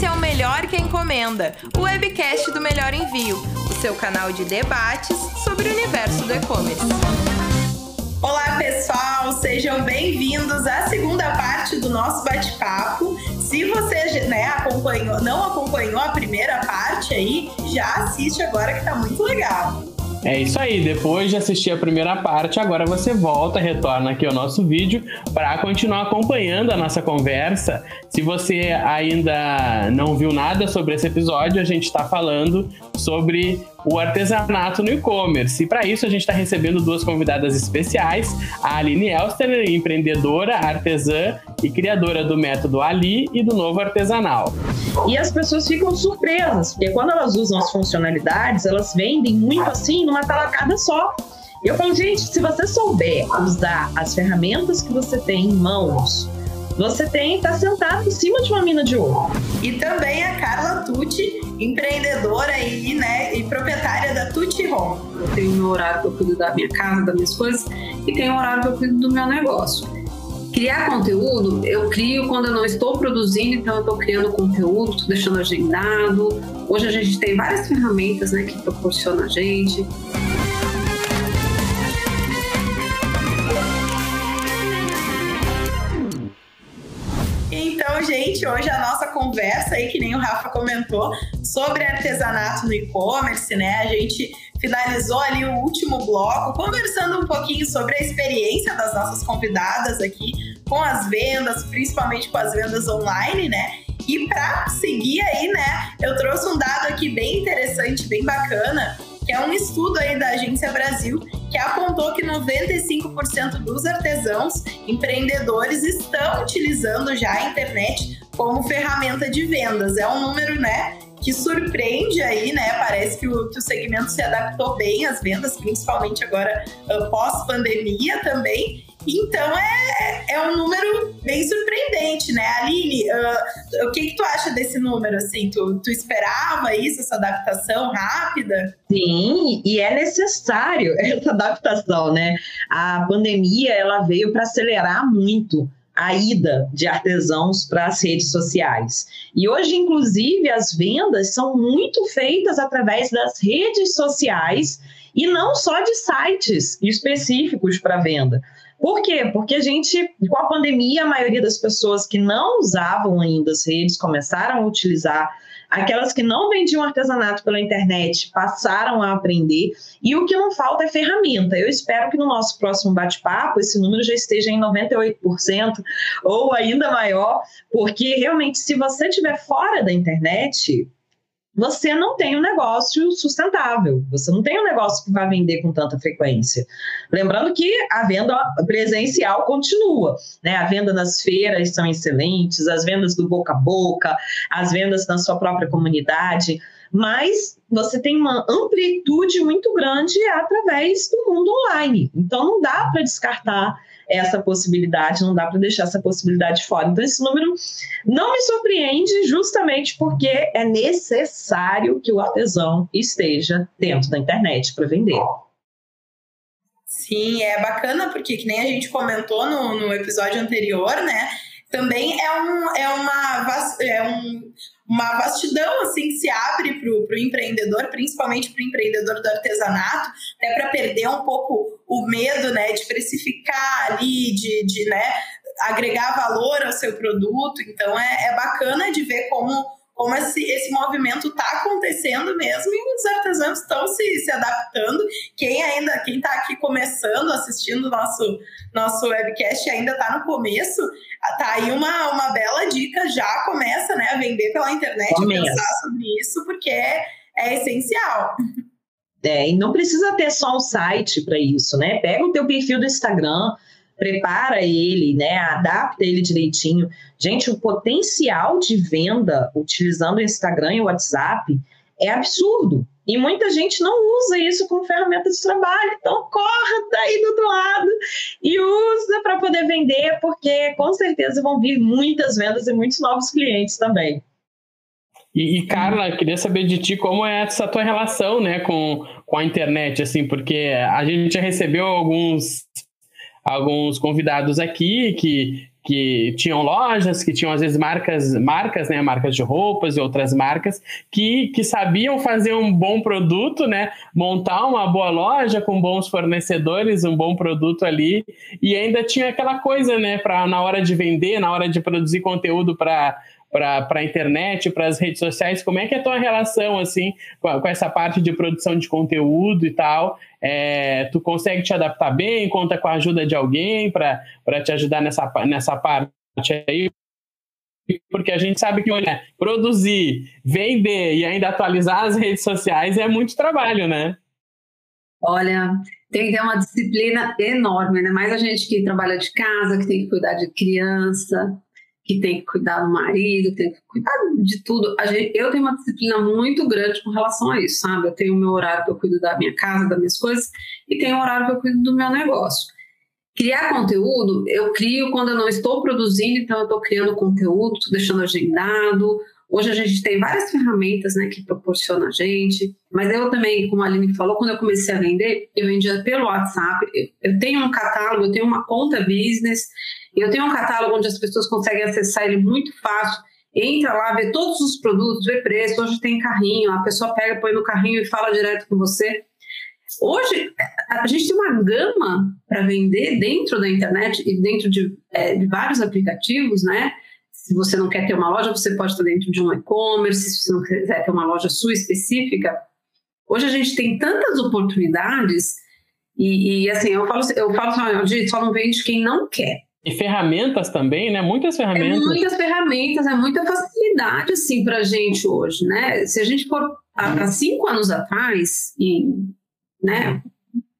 Esse é o Melhor que Encomenda, o webcast do Melhor Envio, o seu canal de debates sobre o universo do e-commerce. Olá, pessoal, sejam bem-vindos à segunda parte do nosso bate-papo. Se você né, acompanhou, não acompanhou a primeira parte aí, já assiste agora que tá muito legal. É isso aí, depois de assistir a primeira parte, agora você volta, retorna aqui ao nosso vídeo para continuar acompanhando a nossa conversa. Se você ainda não viu nada sobre esse episódio, a gente está falando sobre o artesanato no e-commerce. E para isso a gente está recebendo duas convidadas especiais, a Aline Elster, empreendedora, artesã e criadora do método Ali e do Novo Artesanal. E as pessoas ficam surpresas, porque quando elas usam as funcionalidades, elas vendem muito assim numa talacada só. Eu falo, gente, se você souber usar as ferramentas que você tem em mãos, você tem estar tá sentado em cima de uma mina de ouro. E também a Carla Tucci, empreendedora e, né, e proprietária da Tucci Home. Eu tenho meu horário que eu cuido da minha casa, das minhas coisas, e tenho o horário que eu cuido do meu negócio. Criar conteúdo, eu crio quando eu não estou produzindo, então eu estou criando conteúdo, estou deixando agendado. Hoje a gente tem várias ferramentas né, que proporcionam a gente. gente, hoje a nossa conversa aí, que nem o Rafa comentou, sobre artesanato no e-commerce, né? A gente finalizou ali o último bloco, conversando um pouquinho sobre a experiência das nossas convidadas aqui com as vendas, principalmente com as vendas online, né? E para seguir aí, né, eu trouxe um dado aqui bem interessante, bem bacana, que é um estudo aí da Agência Brasil que apontou que 95% dos artesãos empreendedores estão utilizando já a internet como ferramenta de vendas. É um número, né, que surpreende aí, né? Parece que o, que o segmento se adaptou bem às vendas, principalmente agora uh, pós-pandemia também. Então é, é um número bem surpreendente, né? Aline, uh, o que, que tu acha desse número? Assim, tu, tu esperava isso, essa adaptação rápida? Sim, e é necessário essa adaptação, né? A pandemia ela veio para acelerar muito a ida de artesãos para as redes sociais. E hoje, inclusive, as vendas são muito feitas através das redes sociais e não só de sites específicos para venda. Por quê? Porque a gente, com a pandemia, a maioria das pessoas que não usavam ainda as redes começaram a utilizar. Aquelas que não vendiam artesanato pela internet passaram a aprender. E o que não falta é ferramenta. Eu espero que no nosso próximo bate-papo esse número já esteja em 98% ou ainda maior, porque realmente, se você estiver fora da internet, você não tem um negócio sustentável, você não tem um negócio que vai vender com tanta frequência. Lembrando que a venda presencial continua, né? A venda nas feiras são excelentes, as vendas do boca a boca, as vendas na sua própria comunidade, mas você tem uma amplitude muito grande através do mundo online. Então não dá para descartar essa possibilidade, não dá para deixar essa possibilidade fora. Então, esse número não me surpreende, justamente porque é necessário que o artesão esteja dentro da internet para vender. Sim, é bacana, porque que nem a gente comentou no, no episódio anterior, né? Também é, um, é, uma, é um, uma vastidão assim que se abre para o empreendedor, principalmente para o empreendedor do artesanato, até para perder um pouco o medo né, de precificar ali, de, de né, agregar valor ao seu produto. Então é, é bacana de ver como como esse, esse movimento está acontecendo mesmo e os artesãos estão se, se adaptando. Quem ainda, quem está aqui começando, assistindo o nosso, nosso webcast ainda está no começo, tá aí uma, uma bela dica, já começa né, a vender pela internet, começa. pensar sobre isso, porque é, é essencial. É, e não precisa ter só um site para isso, né? Pega o teu perfil do Instagram, prepara ele, né, adapta ele direitinho. Gente, o potencial de venda utilizando o Instagram e o WhatsApp é absurdo. E muita gente não usa isso como ferramenta de trabalho. Então, corra daí do outro lado e usa para poder vender, porque com certeza vão vir muitas vendas e muitos novos clientes também. E, e, Carla, queria saber de ti como é essa tua relação, né, com, com a internet, assim, porque a gente já recebeu alguns alguns convidados aqui que que tinham lojas, que tinham às vezes marcas, marcas, né, marcas de roupas e outras marcas que, que sabiam fazer um bom produto, né, montar uma boa loja com bons fornecedores, um bom produto ali e ainda tinha aquela coisa, né, para na hora de vender, na hora de produzir conteúdo para para a internet, para as redes sociais, como é que é a tua relação assim com, com essa parte de produção de conteúdo e tal? É, tu consegue te adaptar bem? Conta com a ajuda de alguém para te ajudar nessa, nessa parte aí? Porque a gente sabe que olha, produzir, vender e ainda atualizar as redes sociais é muito trabalho, né? Olha, tem que ter uma disciplina enorme, né? Mais a gente que trabalha de casa, que tem que cuidar de criança, que tem que cuidar do marido, tem que cuidar de tudo. Gente, eu tenho uma disciplina muito grande com relação a isso, sabe? Eu tenho o meu horário que eu cuido da minha casa, das minhas coisas, e tenho o horário que eu cuido do meu negócio. Criar conteúdo, eu crio quando eu não estou produzindo, então eu estou criando conteúdo, estou deixando agendado. Hoje a gente tem várias ferramentas né, que proporcionam a gente, mas eu também, como a Aline falou, quando eu comecei a vender, eu vendia pelo WhatsApp. Eu tenho um catálogo, eu tenho uma conta business, eu tenho um catálogo onde as pessoas conseguem acessar ele muito fácil. Entra lá, vê todos os produtos, vê preço. Hoje tem carrinho, a pessoa pega, põe no carrinho e fala direto com você. Hoje, a gente tem uma gama para vender dentro da internet e dentro de, é, de, vários aplicativos, né? Se você não quer ter uma loja, você pode estar dentro de um e-commerce. Se você não quiser ter uma loja sua específica, hoje a gente tem tantas oportunidades e, e assim, eu falo, eu falo assim, só não vende quem não quer. E ferramentas também, né? Muitas ferramentas. É muitas ferramentas, é muita facilidade, assim, para a gente hoje, né? Se a gente for há cinco anos atrás, e, né?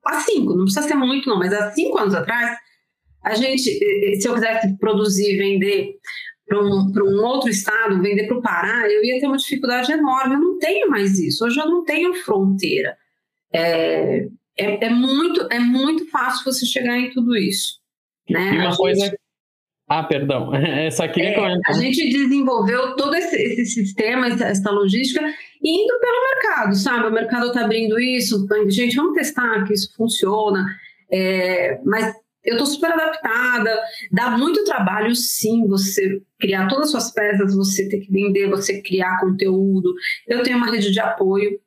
Há cinco, não precisa ser muito, não, mas há cinco anos atrás, a gente, se eu quisesse produzir, vender para um, um outro estado, vender para o Pará, eu ia ter uma dificuldade enorme. Eu não tenho mais isso. Hoje eu não tenho fronteira. É, é, é muito, é muito fácil você chegar em tudo isso. Né? E uma a coisa. Gente... Ah, perdão. Só queria é, comentar. A gente desenvolveu todo esse, esse sistema, essa logística, indo pelo mercado, sabe? O mercado está abrindo isso. Gente, vamos testar que isso funciona. É, mas eu estou super adaptada. Dá muito trabalho, sim, você criar todas as suas peças, você ter que vender, você criar conteúdo. Eu tenho uma rede de apoio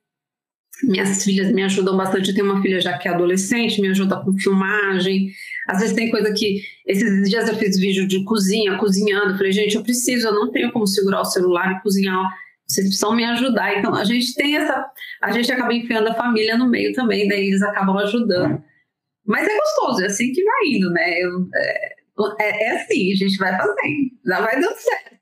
minhas filhas me ajudam bastante. Eu tenho uma filha já que é adolescente, me ajuda com filmagem. Às vezes tem coisa que. Esses dias eu fiz vídeo de cozinha, cozinhando. falei, gente, eu preciso, eu não tenho como segurar o celular e cozinhar. Vocês precisam me ajudar. Então a gente tem essa. A gente acaba enfiando a família no meio também, daí eles acabam ajudando. Mas é gostoso, é assim que vai indo, né? Eu, é, é, é assim, a gente vai fazendo, já vai dando certo.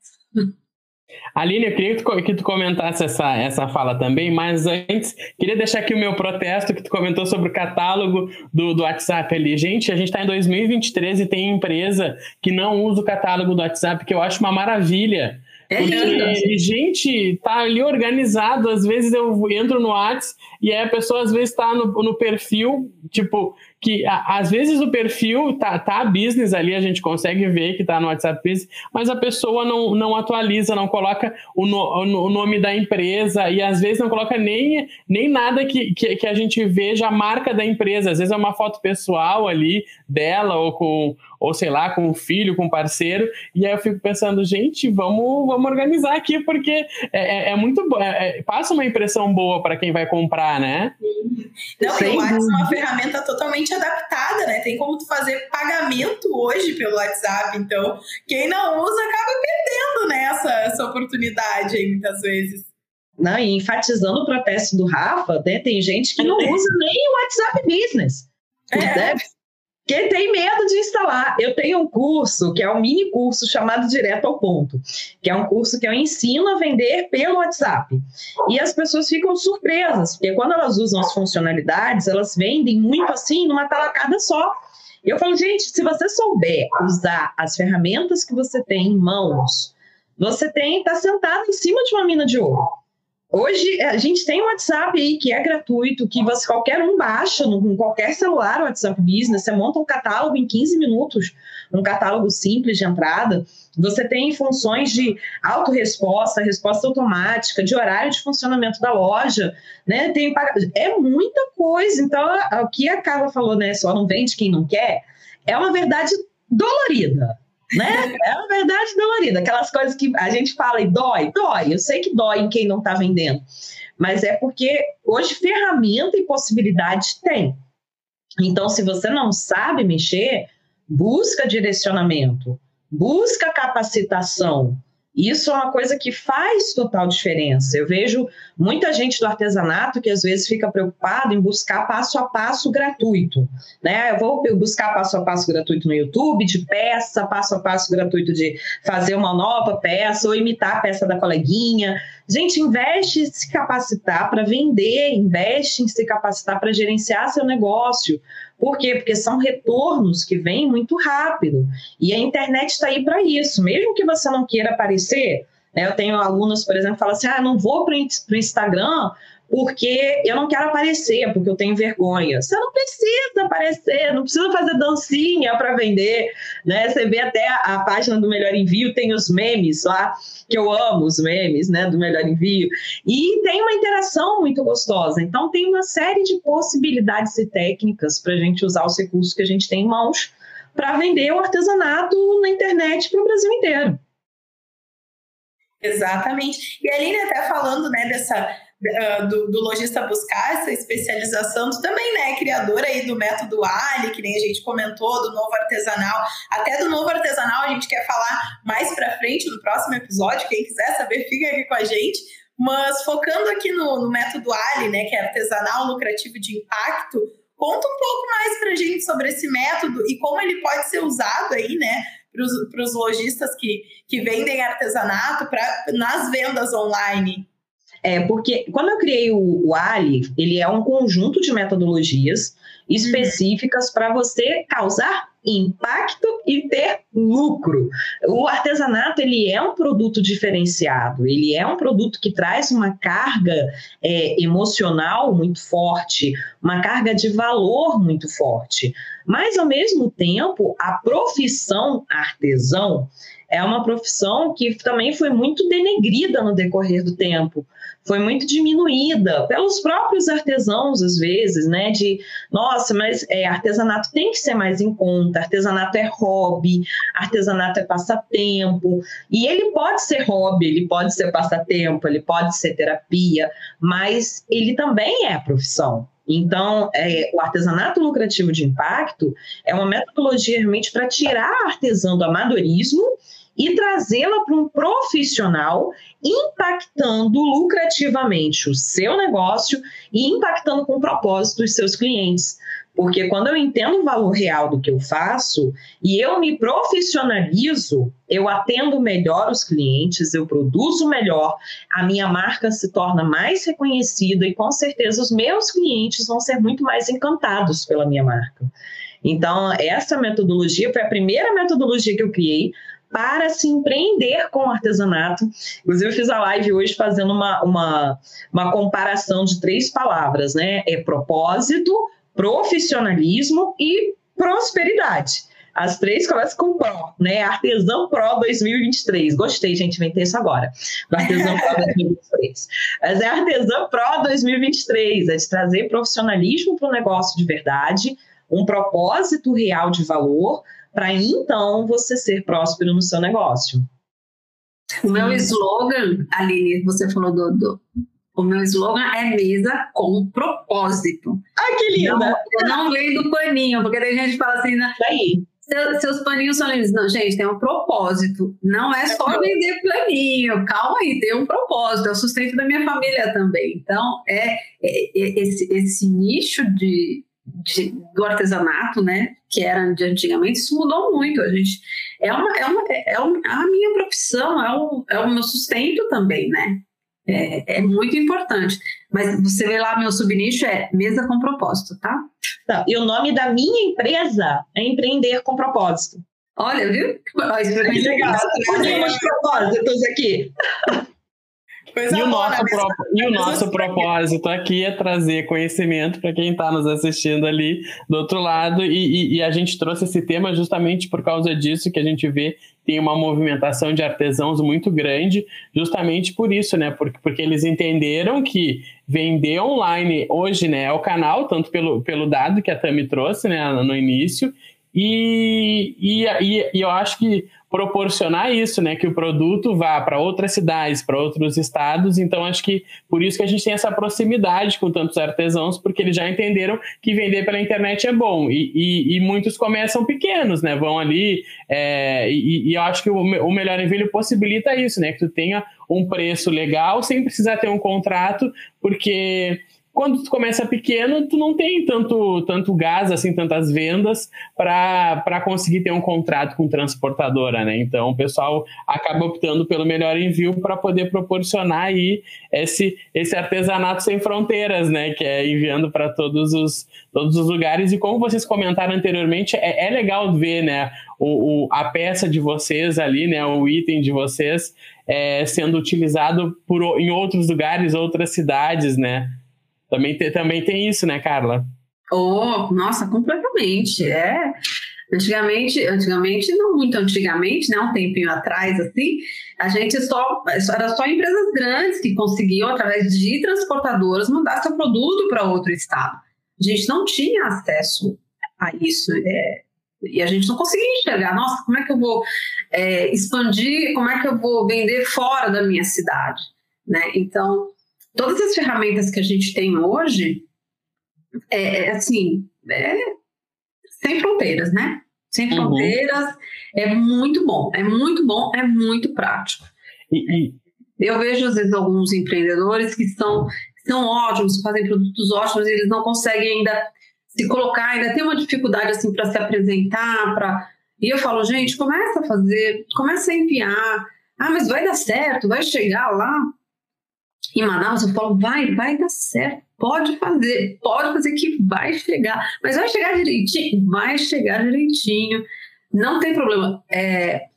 Aline, eu queria que tu, que tu, comentasse essa, essa fala também, mas antes, queria deixar aqui o meu protesto que tu comentou sobre o catálogo do, do WhatsApp ali. Gente, a gente está em 2023 e tem empresa que não usa o catálogo do WhatsApp, que eu acho uma maravilha. É Porque, gente, tá ali organizado. Às vezes eu entro no WhatsApp e aí a pessoa às vezes está no, no perfil, tipo, que a, às vezes o perfil tá, tá business ali, a gente consegue ver que tá no WhatsApp Business, mas a pessoa não, não atualiza, não coloca o, no, o nome da empresa e às vezes não coloca nem, nem nada que, que, que, a gente veja a marca da empresa. Às vezes é uma foto pessoal ali dela ou com ou sei lá, com o filho, com o parceiro, e aí eu fico pensando, gente, vamos, vamos organizar aqui, porque é, é, é muito é, é, passa uma impressão boa para quem vai comprar, né? Não, Sem o WhatsApp é uma ferramenta totalmente adaptada, né? Tem como tu fazer pagamento hoje pelo WhatsApp, então quem não usa acaba perdendo nessa né, essa oportunidade aí, muitas vezes. Não, e enfatizando o protesto do Rafa, né, tem gente que não usa nem o WhatsApp Business. É. Deve quem tem medo de instalar, eu tenho um curso que é um mini curso chamado Direto ao Ponto, que é um curso que eu ensino a vender pelo WhatsApp. E as pessoas ficam surpresas, porque quando elas usam as funcionalidades, elas vendem muito assim, numa talacada só. Eu falo, gente, se você souber usar as ferramentas que você tem em mãos, você tem está sentado em cima de uma mina de ouro. Hoje a gente tem o WhatsApp aí que é gratuito, que você qualquer um baixa no, qualquer celular o WhatsApp Business, você monta um catálogo em 15 minutos, um catálogo simples de entrada. Você tem funções de autorresposta, resposta automática, de horário de funcionamento da loja, né? Tem é muita coisa. Então, o que a Carla falou, né? Só não vende quem não quer, é uma verdade dolorida. Né? É a verdade dolorida, aquelas coisas que a gente fala e dói, dói. Eu sei que dói em quem não está vendendo, mas é porque hoje ferramenta e possibilidade tem. Então, se você não sabe mexer, busca direcionamento, busca capacitação, isso é uma coisa que faz total diferença. Eu vejo muita gente do artesanato que às vezes fica preocupado em buscar passo a passo gratuito. Né? Eu vou buscar passo a passo gratuito no YouTube, de peça, passo a passo gratuito de fazer uma nova peça ou imitar a peça da coleguinha. Gente, investe em se capacitar para vender, investe em se capacitar para gerenciar seu negócio. Por quê? Porque são retornos que vêm muito rápido. E a internet está aí para isso. Mesmo que você não queira aparecer, né? eu tenho alunos, por exemplo, que falam assim: ah, não vou para o Instagram porque eu não quero aparecer, porque eu tenho vergonha. Você não precisa aparecer, não precisa fazer dancinha para vender, né? Você vê até a, a, página do Melhor Envio, tem os memes lá, que eu amo os memes, né, do Melhor Envio, e tem uma interação muito gostosa. Então tem uma série de possibilidades e técnicas para a gente usar os recursos que a gente tem em mãos para vender o artesanato na internet para o Brasil inteiro. Exatamente. E a Aline até falando né, dessa do, do, lojista buscar essa especialização, tu também, né, criadora aí do método Ali, que nem a gente comentou, do novo artesanal, até do novo artesanal a gente quer falar mais para frente no próximo episódio, quem quiser saber, fica aqui com a gente, mas focando aqui no, no método Ali, né, que é artesanal, lucrativo de impacto, conta um pouco mais para a gente sobre esse método e como ele pode ser usado aí, né, para os lojistas que, que vendem artesanato pra, nas vendas online. É, porque quando eu criei o, o Ali, ele é um conjunto de metodologias específicas uhum. para você causar impacto e ter lucro. O artesanato ele é um produto diferenciado, ele é um produto que traz uma carga é, emocional muito forte, uma carga de valor muito forte. Mas ao mesmo tempo, a profissão artesão é uma profissão que também foi muito denegrida no decorrer do tempo foi muito diminuída pelos próprios artesãos, às vezes, né? De, nossa, mas é, artesanato tem que ser mais em conta, artesanato é hobby, artesanato é passatempo. E ele pode ser hobby, ele pode ser passatempo, ele pode ser terapia, mas ele também é profissão. Então, é, o artesanato lucrativo de impacto é uma metodologia realmente para tirar a artesã do amadorismo e trazê-la para um profissional, impactando lucrativamente o seu negócio e impactando com propósito os seus clientes. Porque quando eu entendo o valor real do que eu faço e eu me profissionalizo, eu atendo melhor os clientes, eu produzo melhor, a minha marca se torna mais reconhecida e com certeza os meus clientes vão ser muito mais encantados pela minha marca. Então, essa metodologia foi a primeira metodologia que eu criei para se empreender com o artesanato. Inclusive, eu fiz a live hoje fazendo uma, uma, uma comparação de três palavras, né? É propósito, profissionalismo e prosperidade. As três começam com Pro, né? Artesão Pro 2023. Gostei, gente, inventei isso agora. Do Artesão Pro 2023. Mas é Artesão Pro 2023, é de trazer profissionalismo para o negócio de verdade, um propósito real de valor, para então você ser próspero no seu negócio. O meu slogan, Aline, você falou do, do o meu slogan é mesa com propósito. Ai, que linda! Não, eu não leio do paninho, porque tem gente que fala assim, né? Aí. Seu, seus paninhos são lindos. Não, gente, tem um propósito. Não é só vender paninho. Calma aí, tem um propósito. É o sustento da minha família também. Então, é, é, é esse, esse nicho de, de, do artesanato, né, que era de antigamente, isso mudou muito. A gente é uma, é uma, é uma a minha profissão, é o, é o meu sustento também, né? É, é muito importante. Mas você vê lá, meu subnicho é mesa com propósito, tá? tá? E o nome da minha empresa é empreender com propósito. Olha, viu? Olha, isso é legal. Unimos propósitos aqui. Coisa e, o nosso, né? pro... e o nosso propósito aqui é trazer conhecimento para quem está nos assistindo ali do outro lado, e, e, e, a gente trouxe esse tema justamente por causa disso que a gente vê tem uma movimentação de artesãos muito grande, justamente por isso, né? Porque, porque eles entenderam que vender online hoje né, é o canal, tanto pelo, pelo dado que a Tami trouxe né, no início, e, e, e, eu acho que proporcionar isso, né? Que o produto vá para outras cidades, para outros estados. Então, acho que por isso que a gente tem essa proximidade com tantos artesãos, porque eles já entenderam que vender pela internet é bom. E, e, e muitos começam pequenos, né? Vão ali. É, e, e, eu acho que o, o Melhor Envio possibilita isso, né? Que tu tenha um preço legal sem precisar ter um contrato, porque quando tu começa pequeno, tu não tem tanto, tanto gás, assim, tantas vendas para conseguir ter um contrato com transportadora, né? Então o pessoal acaba optando pelo melhor envio para poder proporcionar aí esse, esse artesanato sem fronteiras, né? Que é enviando para todos os, todos os lugares. E como vocês comentaram anteriormente, é, é legal ver, né? O, o, a peça de vocês ali, né? O item de vocês é, sendo utilizado por, em outros lugares, outras cidades, né? Também, te, também tem isso, né, Carla? Oh, nossa, completamente. É. Antigamente, antigamente, não muito antigamente, né, um tempinho atrás, assim, a gente só era só empresas grandes que conseguiam, através de transportadoras, mandar seu produto para outro estado. A gente não tinha acesso a isso. É, e a gente não conseguia enxergar, nossa, como é que eu vou é, expandir, como é que eu vou vender fora da minha cidade, né? Então, todas as ferramentas que a gente tem hoje, é, é assim, é, sem fronteiras, né? Sem uhum. fronteiras, é muito bom, é muito bom, é muito prático. E, e... Eu vejo, às vezes, alguns empreendedores que são, são ótimos, fazem produtos ótimos, e eles não conseguem ainda se colocar, ainda tem uma dificuldade assim para se apresentar, para e eu falo, gente, começa a fazer, começa a enviar. Ah, mas vai dar certo, vai chegar lá em Manaus, eu falo, vai, vai dar certo, pode fazer, pode fazer que vai chegar, mas vai chegar direitinho, vai chegar direitinho, não tem problema, é,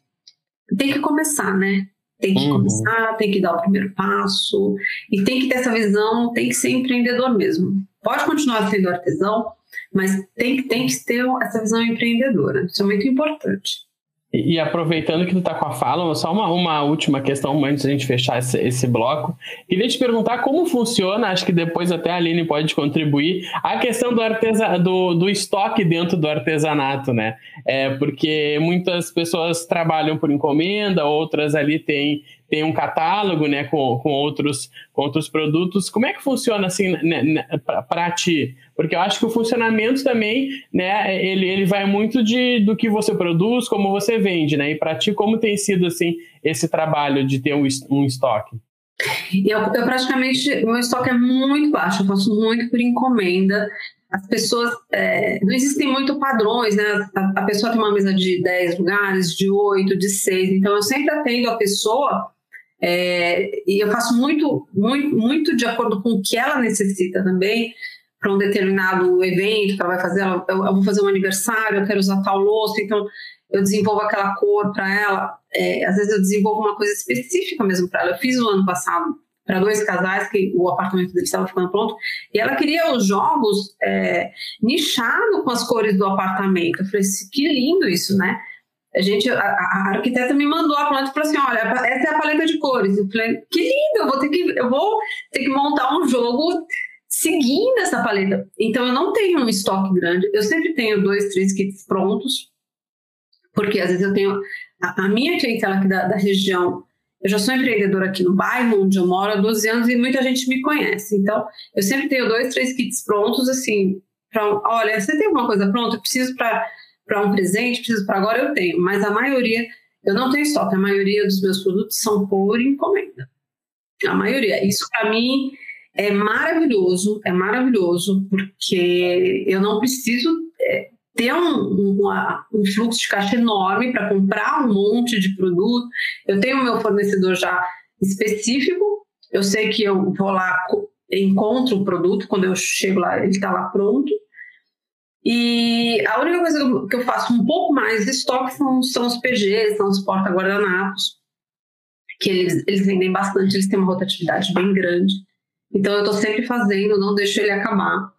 tem que começar, né? Tem que uhum. começar, tem que dar o primeiro passo e tem que ter essa visão, tem que ser empreendedor mesmo. Pode continuar sendo artesão, mas tem, tem que ter essa visão empreendedora. Isso é muito importante. E, aproveitando que tu está com a fala, só uma, uma última questão antes de a gente fechar esse, esse, bloco. Queria te perguntar como funciona, acho que depois até a Aline pode contribuir, a questão do, artesa, do, do estoque dentro do artesanato, né? É, porque muitas pessoas trabalham por encomenda, outras ali têm tem um catálogo né, com, com, outros, com outros produtos. Como é que funciona assim né, né para ti? Porque eu acho que o funcionamento também, né, ele, ele vai muito de, do que você produz, como você vende, né? E para ti, como tem sido assim esse trabalho de ter um, um estoque? Eu, eu praticamente, o meu estoque é muito baixo, eu faço muito por encomenda. As pessoas, é, não existem muito padrões, né? A, a, pessoa tem uma mesa de 10 lugares, de 8, de 6, então eu sempre atendo a pessoa é, e eu faço muito, muito, muito de acordo com o que ela necessita também para um determinado evento que ela vai fazer. Ela, eu, eu, vou fazer um aniversário, eu quero usar tal louça, então eu desenvolvo aquela cor para ela. É, às vezes eu desenvolvo uma coisa específica mesmo para ela. Eu fiz o ano passado para dois casais que o apartamento deles estava ficando pronto e ela queria os jogos é, nichado com as cores do apartamento. Eu falei, que lindo isso, né? a gente, a, a, arquiteta me mandou a planta e falou assim, olha, essa é a paleta de cores. Eu falei, que lindo, eu vou ter que, eu vou ter que montar um jogo seguindo essa paleta. Então eu não tenho um estoque grande, eu sempre tenho dois, três kits prontos, porque às vezes eu tenho a, a minha clientela aqui da, da, região. Eu já sou empreendedora aqui no bairro onde eu moro há 12 anos e muita gente me conhece. Então, eu sempre tenho dois, três kits prontos, assim, pra, olha, você tem alguma coisa pronta? Eu preciso para um presente, preciso para agora, eu tenho. Mas a maioria, eu não tenho estoque, a maioria dos meus produtos são por encomenda. A maioria. Isso para mim é maravilhoso, é maravilhoso, porque eu não preciso é, ter um, um, fluxo de caixa enorme para comprar um monte de produto. Eu tenho meu fornecedor já específico, eu sei que eu vou lá, encontro o produto, quando eu chego lá, ele está lá pronto. E a única coisa que eu faço um pouco mais de estoque são, são os PGs, são os porta-guardanapos, que eles, eles vendem bastante, eles têm uma rotatividade bem grande. Então eu estou sempre fazendo, não deixo ele acabar.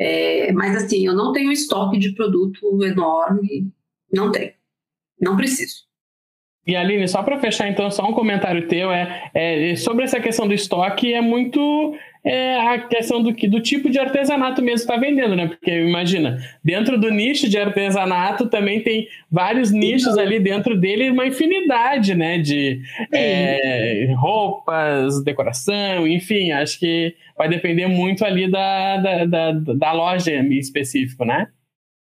É, mas assim, eu não tenho estoque de produto enorme, não tenho, não preciso. E Aline, só para fechar então, só um comentário teu é, é, sobre essa questão do estoque é muito é a questão do, do tipo de artesanato mesmo está vendendo, né? Porque imagina, dentro do nicho de artesanato também tem vários nichos ali dentro dele, uma infinidade, né? De é, roupas, decoração, enfim, acho que vai depender muito ali da, da, da, da loja em específico, né?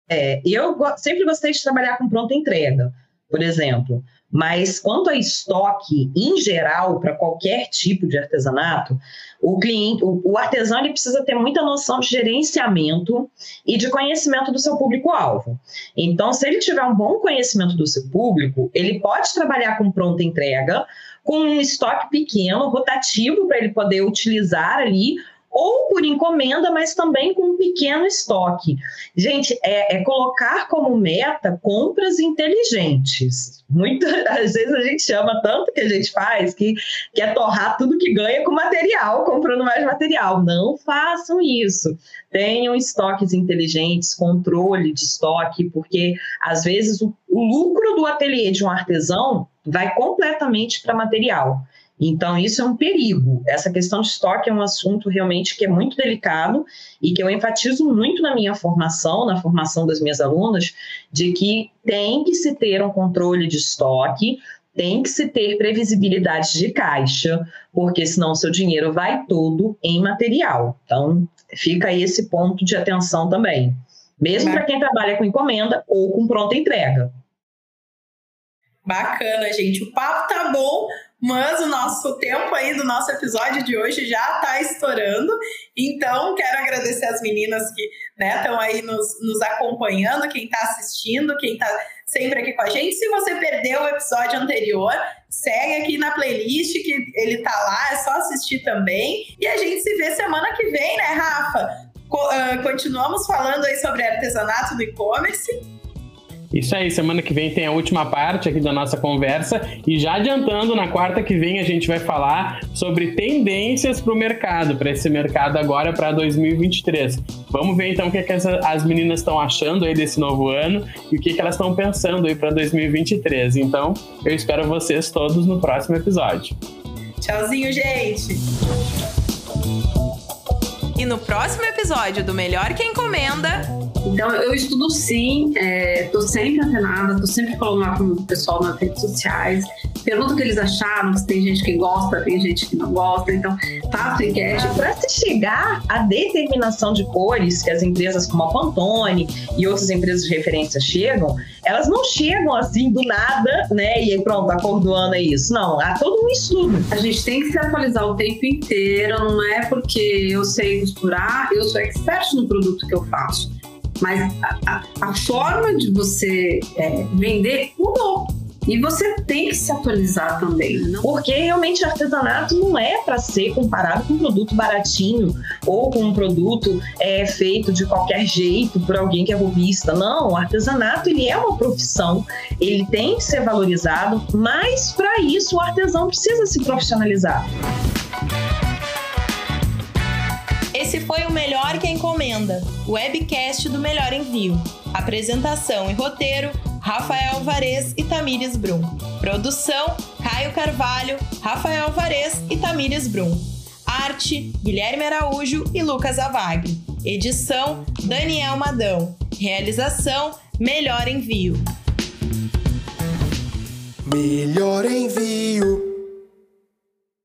É, eu sempre gostei de trabalhar com pronta entrega, por exemplo. Mas quanto a estoque em geral para qualquer tipo de artesanato, o cliente, o, o artesão ele precisa ter muita noção de gerenciamento e de conhecimento do seu público-alvo. Então, se ele tiver um bom conhecimento do seu público, ele pode trabalhar com pronta entrega, com um estoque pequeno, rotativo, para ele poder utilizar ali ou por encomenda, mas também com um pequeno estoque. Gente, é, é colocar como meta compras inteligentes. Muitas às vezes a gente chama tanto que a gente faz que quer torrar tudo que ganha com material, comprando mais material. Não façam isso. Tenham estoques inteligentes, controle de estoque, porque às vezes o, o lucro do ateliê de um artesão vai completamente para material. Então, isso é um perigo. Essa questão de estoque é um assunto realmente que é muito delicado e que eu enfatizo muito na minha formação, na formação das minhas alunas, de que tem que se ter um controle de estoque, tem que se ter previsibilidade de caixa, porque senão o seu dinheiro vai todo em material. Então, fica aí esse ponto de atenção também. Mesmo para quem trabalha com encomenda ou com pronta entrega. Bacana, gente. O papo tá bom, mas o nosso tempo aí do nosso episódio de hoje já está estourando. Então, quero agradecer as meninas que estão né, aí nos, nos acompanhando, quem está assistindo, quem está sempre aqui com a gente. Se você perdeu o episódio anterior, segue aqui na playlist que ele tá lá, é só assistir também. E a gente se vê semana que vem, né, Rafa? Co uh, continuamos falando aí sobre artesanato no e-commerce. Isso aí, semana que vem tem a última parte aqui da nossa conversa e já adiantando, na quarta que vem a gente vai falar sobre tendências para o mercado, para esse mercado agora para 2023. Vamos ver então o que, que as, as meninas estão achando aí desse novo ano e o que, que elas estão pensando aí para 2023. Então, eu espero vocês todos no próximo episódio. Tchauzinho, gente! E no próximo episódio do Melhor que Encomenda, então, eu estudo sim, estou é, sempre antenada, estou sempre falando lá com o pessoal nas redes sociais, pergunto o que eles acharam, se tem gente que gosta, tem gente que não gosta, então faço enquete. Para se chegar à determinação de cores que as empresas como a Pantone e outras empresas de referência chegam, elas não chegam assim do nada, né? E pronto, a cor do ano é isso. Não, há todo um estudo. A gente tem que se atualizar o tempo inteiro, não é porque eu sei costurar, eu sou expert no produto que eu faço. Mas a, a, a forma de você é, vender mudou. E você tem que se atualizar também. Não? Porque realmente artesanato não é para ser comparado com um produto baratinho ou com um produto é, feito de qualquer jeito por alguém que é robista. Não, o artesanato ele é uma profissão, ele tem que ser valorizado, mas para isso o artesão precisa se profissionalizar. Esse foi o Melhor que Encomenda, o webcast do Melhor Envio. Apresentação e roteiro: Rafael Alvarez e Tamires Brum. Produção: Caio Carvalho, Rafael Alvarez e Tamires Brum. Arte: Guilherme Araújo e Lucas Avag. Edição: Daniel Madão. Realização: Melhor Envio. Melhor Envio.